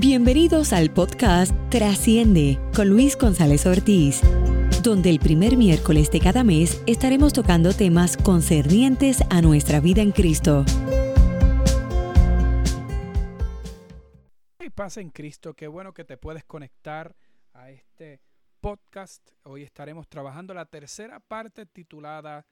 Bienvenidos al podcast Trasciende con Luis González Ortiz, donde el primer miércoles de cada mes estaremos tocando temas concernientes a nuestra vida en Cristo. Y paz en Cristo, qué bueno que te puedes conectar a este podcast. Hoy estaremos trabajando la tercera parte titulada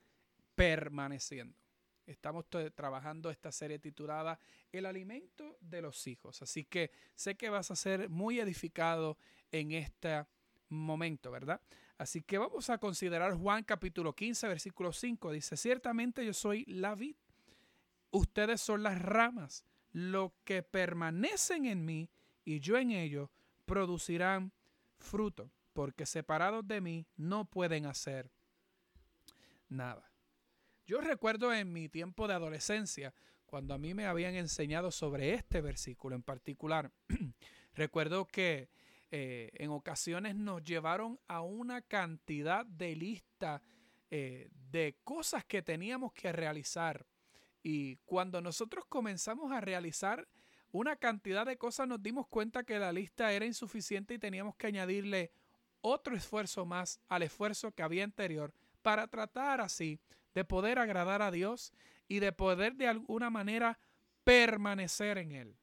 Permaneciendo. Estamos trabajando esta serie titulada El alimento de los hijos. Así que sé que vas a ser muy edificado en este momento, ¿verdad? Así que vamos a considerar Juan capítulo 15, versículo 5. Dice, ciertamente yo soy la vid, ustedes son las ramas, lo que permanecen en mí y yo en ellos producirán fruto, porque separados de mí no pueden hacer nada. Yo recuerdo en mi tiempo de adolescencia, cuando a mí me habían enseñado sobre este versículo en particular, recuerdo que eh, en ocasiones nos llevaron a una cantidad de lista eh, de cosas que teníamos que realizar. Y cuando nosotros comenzamos a realizar una cantidad de cosas, nos dimos cuenta que la lista era insuficiente y teníamos que añadirle otro esfuerzo más al esfuerzo que había anterior para tratar así de poder agradar a Dios y de poder de alguna manera permanecer en Él.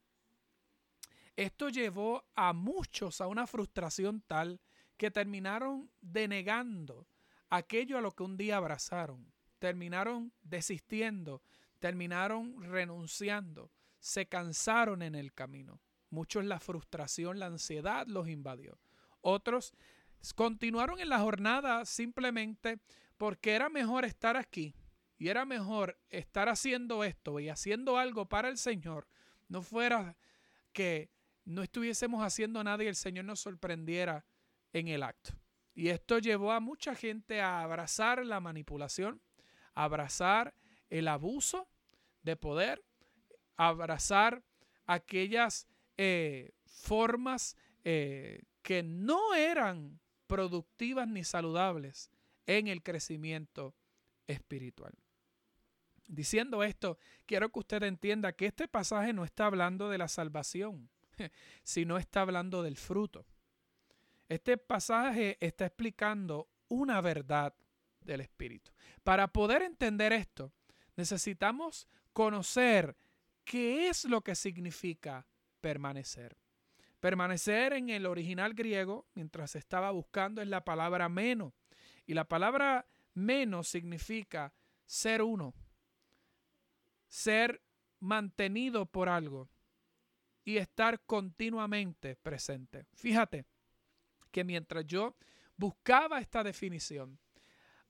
Esto llevó a muchos a una frustración tal que terminaron denegando aquello a lo que un día abrazaron, terminaron desistiendo, terminaron renunciando, se cansaron en el camino. Muchos la frustración, la ansiedad los invadió. Otros continuaron en la jornada simplemente porque era mejor estar aquí y era mejor estar haciendo esto y haciendo algo para el Señor, no fuera que no estuviésemos haciendo nada y el Señor nos sorprendiera en el acto. Y esto llevó a mucha gente a abrazar la manipulación, abrazar el abuso de poder, abrazar aquellas eh, formas eh, que no eran productivas ni saludables en el crecimiento espiritual. Diciendo esto, quiero que usted entienda que este pasaje no está hablando de la salvación, sino está hablando del fruto. Este pasaje está explicando una verdad del Espíritu. Para poder entender esto, necesitamos conocer qué es lo que significa permanecer. Permanecer en el original griego, mientras estaba buscando, es la palabra menos y la palabra menos significa ser uno, ser mantenido por algo y estar continuamente presente. Fíjate que mientras yo buscaba esta definición,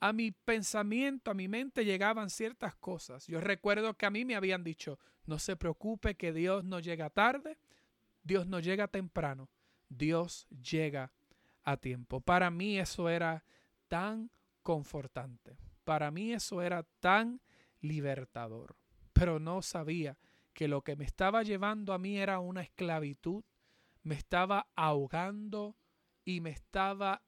a mi pensamiento, a mi mente llegaban ciertas cosas. Yo recuerdo que a mí me habían dicho, no se preocupe que Dios no llega tarde, Dios no llega temprano, Dios llega a tiempo. Para mí eso era tan confortante. Para mí eso era tan libertador. Pero no sabía que lo que me estaba llevando a mí era una esclavitud, me estaba ahogando y me estaba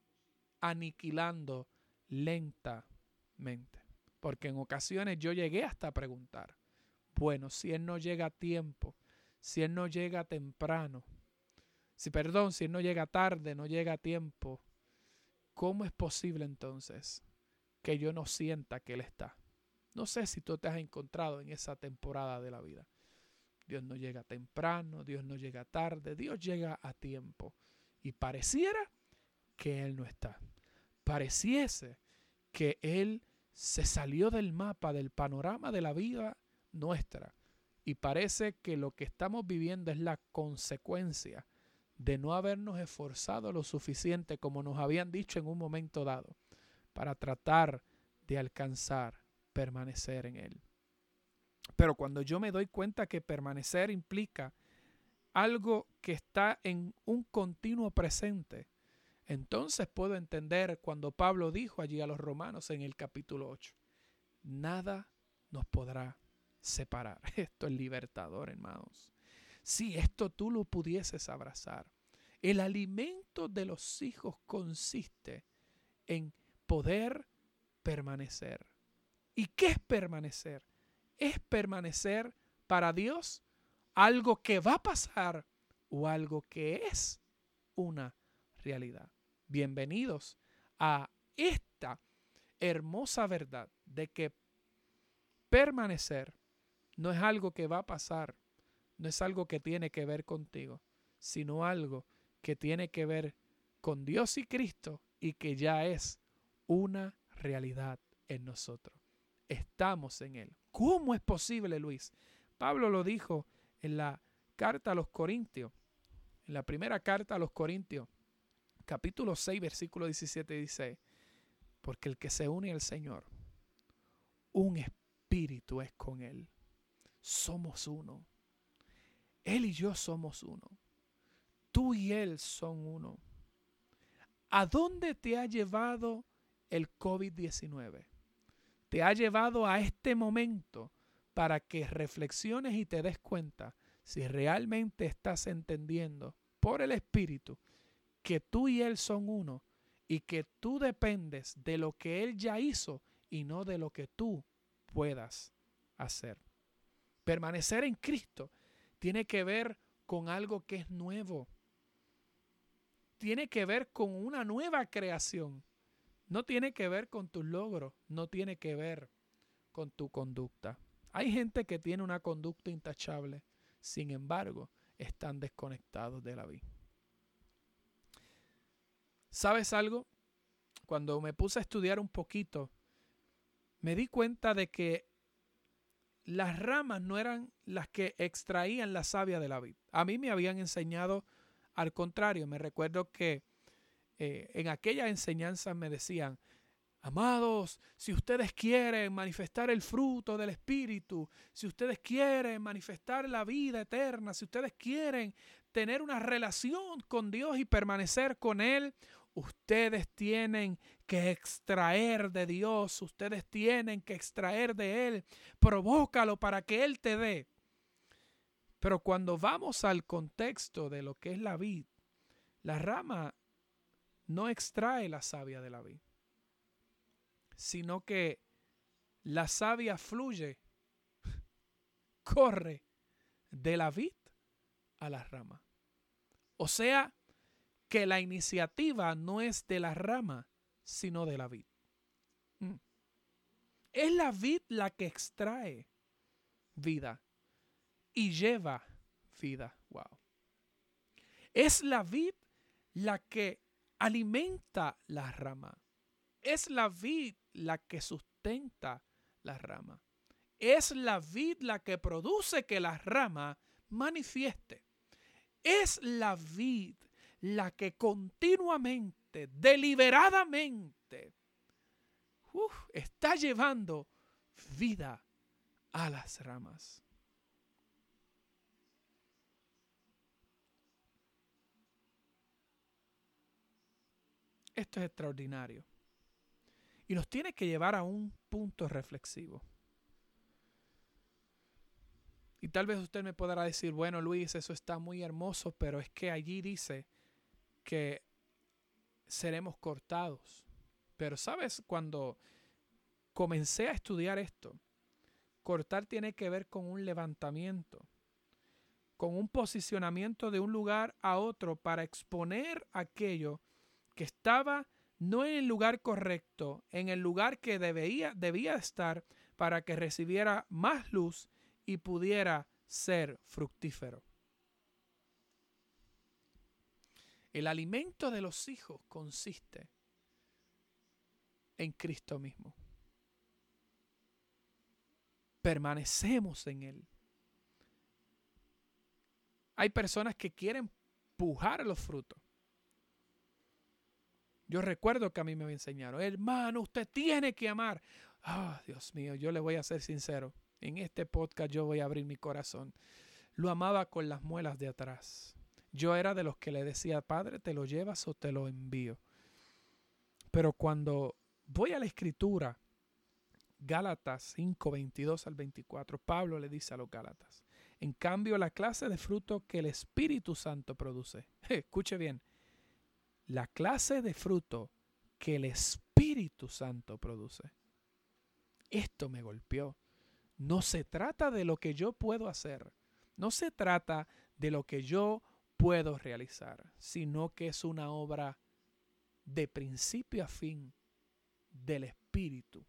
aniquilando lentamente. Porque en ocasiones yo llegué hasta preguntar, bueno, si Él no llega a tiempo, si Él no llega temprano, si perdón, si Él no llega tarde, no llega a tiempo, ¿cómo es posible entonces que yo no sienta que Él está? No sé si tú te has encontrado en esa temporada de la vida. Dios no llega temprano, Dios no llega tarde, Dios llega a tiempo. Y pareciera que Él no está. Pareciese que Él se salió del mapa, del panorama de la vida nuestra. Y parece que lo que estamos viviendo es la consecuencia de no habernos esforzado lo suficiente como nos habían dicho en un momento dado para tratar de alcanzar permanecer en Él. Pero cuando yo me doy cuenta que permanecer implica algo que está en un continuo presente, entonces puedo entender cuando Pablo dijo allí a los romanos en el capítulo 8, nada nos podrá separar. Esto es libertador, hermanos. Si esto tú lo pudieses abrazar. El alimento de los hijos consiste en poder permanecer. ¿Y qué es permanecer? Es permanecer para Dios algo que va a pasar o algo que es una realidad. Bienvenidos a esta hermosa verdad de que permanecer no es algo que va a pasar, no es algo que tiene que ver contigo, sino algo que tiene que ver con Dios y Cristo y que ya es una realidad en nosotros. Estamos en Él. ¿Cómo es posible, Luis? Pablo lo dijo en la carta a los Corintios, en la primera carta a los Corintios, capítulo 6, versículo 17 dice, porque el que se une al Señor, un espíritu es con Él. Somos uno. Él y yo somos uno. Tú y Él son uno. ¿A dónde te ha llevado el COVID-19? Te ha llevado a este momento para que reflexiones y te des cuenta si realmente estás entendiendo por el Espíritu que tú y Él son uno y que tú dependes de lo que Él ya hizo y no de lo que tú puedas hacer. Permanecer en Cristo tiene que ver con algo que es nuevo. Tiene que ver con una nueva creación. No tiene que ver con tus logros, no tiene que ver con tu conducta. Hay gente que tiene una conducta intachable, sin embargo, están desconectados de la vida. ¿Sabes algo? Cuando me puse a estudiar un poquito, me di cuenta de que las ramas no eran las que extraían la savia de la vid. A mí me habían enseñado al contrario. Me recuerdo que eh, en aquella enseñanza me decían, Amados, si ustedes quieren manifestar el fruto del Espíritu, si ustedes quieren manifestar la vida eterna, si ustedes quieren tener una relación con Dios y permanecer con Él, ustedes tienen que extraer de Dios, ustedes tienen que extraer de Él, provócalo para que Él te dé. Pero cuando vamos al contexto de lo que es la vid, la rama no extrae la savia de la vid sino que la savia fluye, corre de la vid a la rama. O sea, que la iniciativa no es de la rama, sino de la vid. Mm. Es la vid la que extrae vida y lleva vida. Wow. Es la vid la que alimenta la rama. Es la vid la que sustenta la rama. Es la vid la que produce que la rama manifieste. Es la vid la que continuamente, deliberadamente, está llevando vida a las ramas. Esto es extraordinario y nos tiene que llevar a un punto reflexivo. Y tal vez usted me podrá decir, bueno Luis, eso está muy hermoso, pero es que allí dice que seremos cortados. Pero sabes, cuando comencé a estudiar esto, cortar tiene que ver con un levantamiento, con un posicionamiento de un lugar a otro para exponer aquello que estaba no en el lugar correcto, en el lugar que debía, debía estar para que recibiera más luz y pudiera ser fructífero. El alimento de los hijos consiste en Cristo mismo. Permanecemos en Él. Hay personas que quieren pujar los frutos. Yo recuerdo que a mí me enseñaron, hermano, usted tiene que amar. Ah, Dios mío, yo le voy a ser sincero. En este podcast yo voy a abrir mi corazón. Lo amaba con las muelas de atrás. Yo era de los que le decía, Padre, ¿te lo llevas o te lo envío? Pero cuando voy a la escritura, Gálatas 5, 22 al 24, Pablo le dice a los Gálatas, en cambio la clase de fruto que el Espíritu Santo produce, escuche bien, la clase de fruto que el Espíritu Santo produce. Esto me golpeó. No se trata de lo que yo puedo hacer. No se trata de lo que yo puedo realizar, sino que es una obra de principio a fin del Espíritu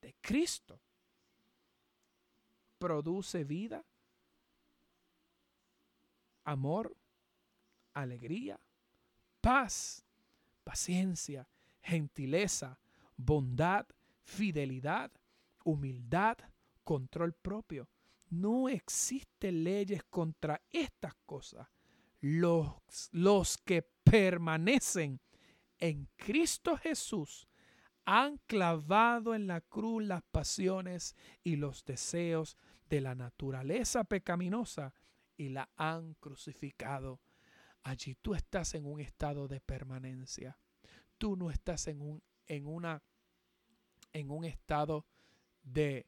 de Cristo. Produce vida, amor, alegría, paz, paciencia, gentileza, bondad, fidelidad, humildad, control propio. No existen leyes contra estas cosas. Los, los que permanecen en Cristo Jesús han clavado en la cruz las pasiones y los deseos de la naturaleza pecaminosa y la han crucificado. Allí tú estás en un estado de permanencia. Tú no estás en un, en una, en un estado de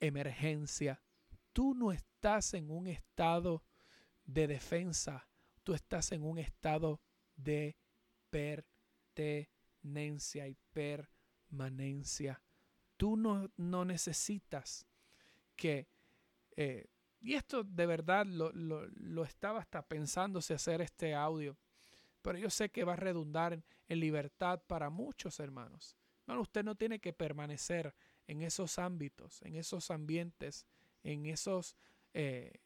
emergencia. Tú no estás en un estado de defensa. Tú estás en un estado de pertenencia y permanencia. Tú no, no necesitas que... Eh, y esto de verdad lo, lo, lo, estaba hasta pensándose hacer este audio. Pero yo sé que va a redundar en, libertad para muchos hermanos. No, usted no tiene que permanecer en esos ámbitos, en esos ambientes, en esos eh,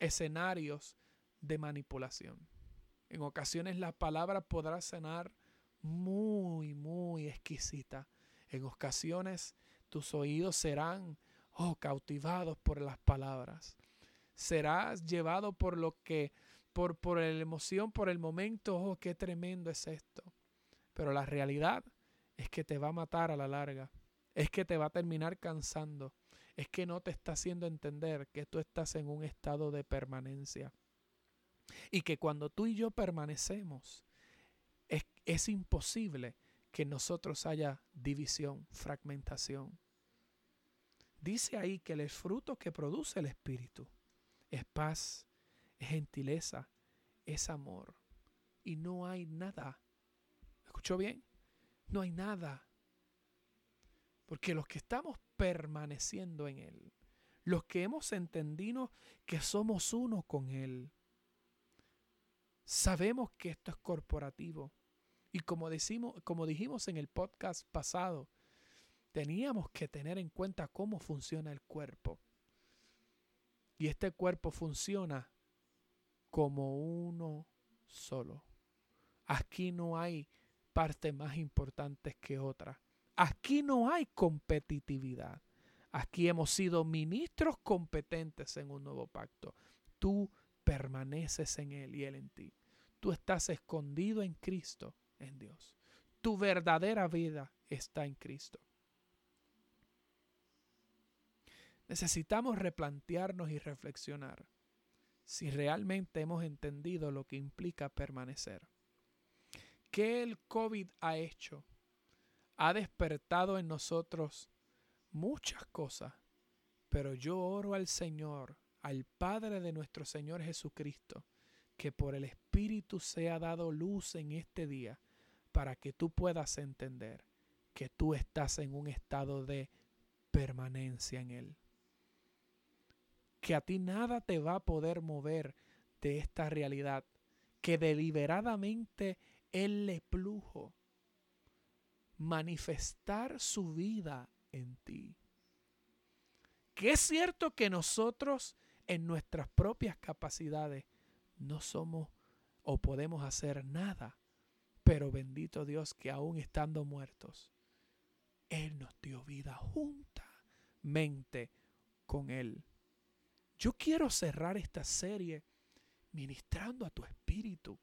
escenarios de manipulación. En ocasiones la palabra podrá sonar muy, muy exquisita. En ocasiones tus oídos serán oh, cautivados por las palabras. Serás llevado por lo que, por, por la emoción, por el momento, oh, qué tremendo es esto. Pero la realidad es que te va a matar a la larga. Es que te va a terminar cansando. Es que no te está haciendo entender que tú estás en un estado de permanencia. Y que cuando tú y yo permanecemos, es, es imposible que nosotros haya división, fragmentación. Dice ahí que el fruto que produce el Espíritu es paz, es gentileza, es amor. Y no hay nada. ¿Escuchó bien? No hay nada. Porque los que estamos permaneciendo en Él, los que hemos entendido que somos uno con Él, sabemos que esto es corporativo. Y como, decimos, como dijimos en el podcast pasado, teníamos que tener en cuenta cómo funciona el cuerpo. Y este cuerpo funciona como uno solo. Aquí no hay partes más importantes que otras. Aquí no hay competitividad. Aquí hemos sido ministros competentes en un nuevo pacto. Tú permaneces en Él y Él en ti. Tú estás escondido en Cristo, en Dios. Tu verdadera vida está en Cristo. Necesitamos replantearnos y reflexionar si realmente hemos entendido lo que implica permanecer. ¿Qué el COVID ha hecho? Ha despertado en nosotros muchas cosas, pero yo oro al Señor, al Padre de nuestro Señor Jesucristo, que por el Espíritu sea dado luz en este día para que tú puedas entender que tú estás en un estado de permanencia en Él. Que a ti nada te va a poder mover de esta realidad, que deliberadamente Él le plujo manifestar su vida en ti. Que es cierto que nosotros en nuestras propias capacidades no somos o podemos hacer nada, pero bendito Dios que aún estando muertos, Él nos dio vida juntamente con Él. Yo quiero cerrar esta serie ministrando a tu espíritu.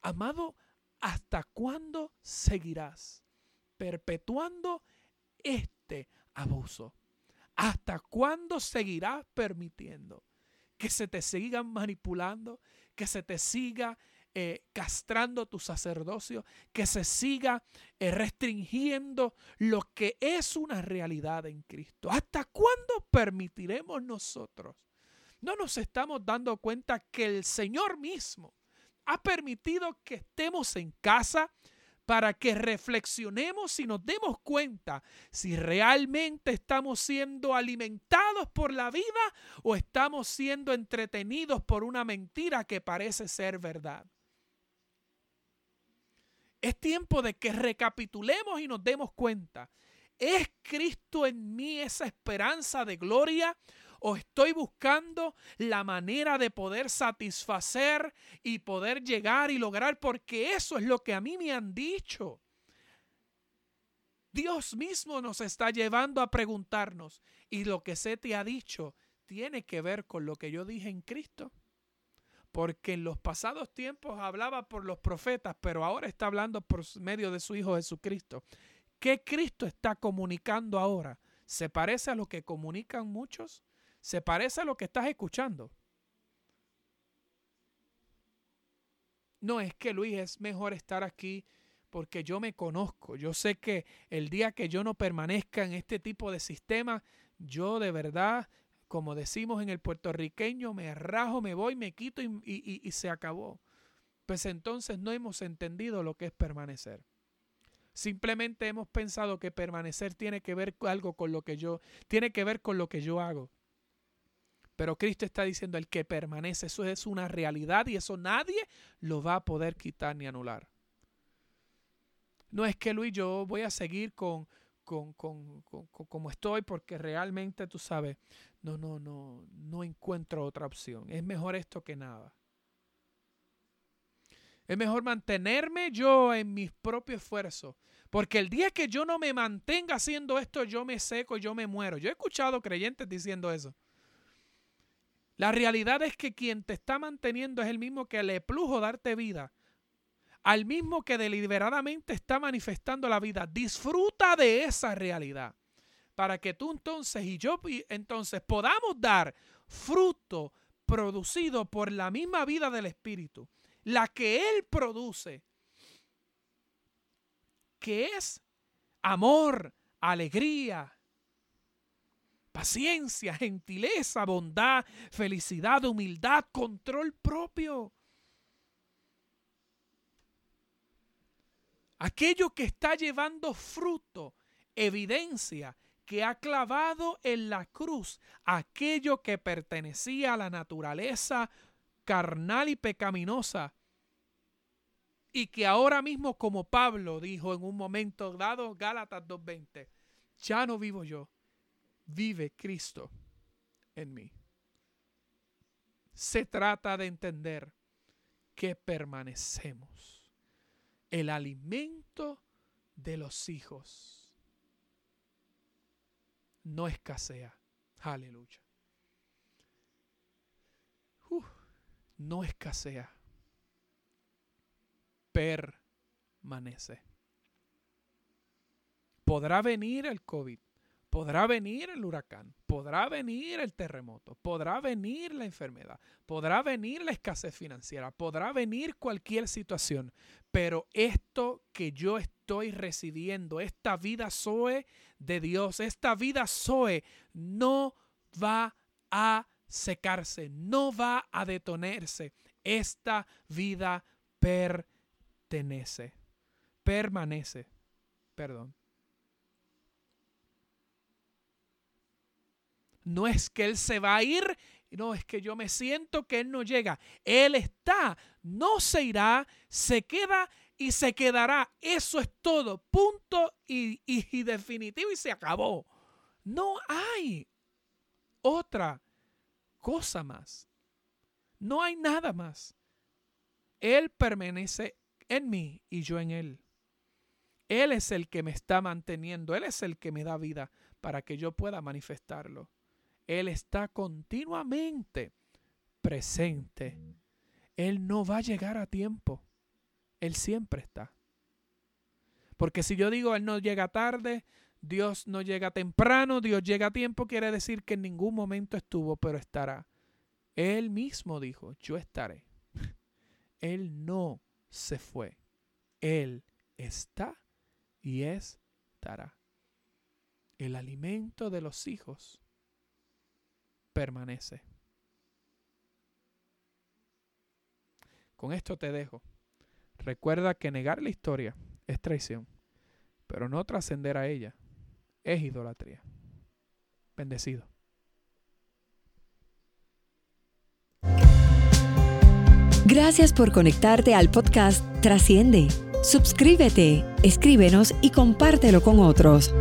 Amado, ¿hasta cuándo seguirás perpetuando este abuso? ¿Hasta cuándo seguirás permitiendo que se te sigan manipulando, que se te siga eh, castrando tu sacerdocio, que se siga eh, restringiendo lo que es una realidad en Cristo? ¿Hasta cuándo permitiremos nosotros no nos estamos dando cuenta que el Señor mismo ha permitido que estemos en casa para que reflexionemos y nos demos cuenta si realmente estamos siendo alimentados por la vida o estamos siendo entretenidos por una mentira que parece ser verdad. Es tiempo de que recapitulemos y nos demos cuenta. ¿Es Cristo en mí esa esperanza de gloria? ¿O estoy buscando la manera de poder satisfacer y poder llegar y lograr? Porque eso es lo que a mí me han dicho. Dios mismo nos está llevando a preguntarnos, ¿y lo que se te ha dicho tiene que ver con lo que yo dije en Cristo? Porque en los pasados tiempos hablaba por los profetas, pero ahora está hablando por medio de su Hijo Jesucristo. ¿Qué Cristo está comunicando ahora? ¿Se parece a lo que comunican muchos? ¿Se parece a lo que estás escuchando? No es que Luis es mejor estar aquí porque yo me conozco. Yo sé que el día que yo no permanezca en este tipo de sistema, yo de verdad, como decimos en el puertorriqueño, me rajo, me voy, me quito y, y se acabó. Pues entonces no hemos entendido lo que es permanecer. Simplemente hemos pensado que permanecer tiene que ver algo con lo que yo, tiene que ver con lo que yo hago. Pero Cristo está diciendo, el que permanece, eso es una realidad y eso nadie lo va a poder quitar ni anular. No es que Luis, yo voy a seguir con, con, con, con, como estoy porque realmente tú sabes, no, no, no, no encuentro otra opción. Es mejor esto que nada. Es mejor mantenerme yo en mis propios esfuerzos. Porque el día que yo no me mantenga haciendo esto, yo me seco, yo me muero. Yo he escuchado creyentes diciendo eso. La realidad es que quien te está manteniendo es el mismo que le plujo darte vida, al mismo que deliberadamente está manifestando la vida. Disfruta de esa realidad para que tú entonces y yo entonces podamos dar fruto producido por la misma vida del Espíritu, la que Él produce, que es amor, alegría, paciencia, gentileza, bondad, felicidad, humildad, control propio. Aquello que está llevando fruto, evidencia que ha clavado en la cruz aquello que pertenecía a la naturaleza carnal y pecaminosa y que ahora mismo como Pablo dijo en un momento dado, Gálatas 2.20, ya no vivo yo, vive Cristo en mí. Se trata de entender que permanecemos. El alimento de los hijos no escasea. Aleluya. no escasea. Permanece. Podrá venir el COVID Podrá venir el huracán, podrá venir el terremoto, podrá venir la enfermedad, podrá venir la escasez financiera, podrá venir cualquier situación, pero esto que yo estoy recibiendo, esta vida Zoe de Dios, esta vida Zoe no va a secarse, no va a detenerse. Esta vida pertenece, permanece, perdón. No es que Él se va a ir, no, es que yo me siento que Él no llega. Él está, no se irá, se queda y se quedará. Eso es todo, punto y, y, definitivo y se acabó. No hay otra cosa más. No hay nada más. Él permanece en mí y yo en Él. Él es el que me está manteniendo, Él es el que me da vida para que yo pueda manifestarlo. Él está continuamente presente. Él no va a llegar a tiempo. Él siempre está. Porque si yo digo Él no llega tarde, Dios no llega temprano, Dios llega a tiempo, quiere decir que en ningún momento estuvo, pero estará. Él mismo dijo, yo estaré. Él no se fue. Él está y estará. El alimento de los hijos permanece. Con esto te dejo. Recuerda que negar la historia es traición. Pero no trascender a ella es idolatría. Bendecido. Gracias por conectarte al podcast Trasciende. Suscríbete, escríbenos y compártelo con otros.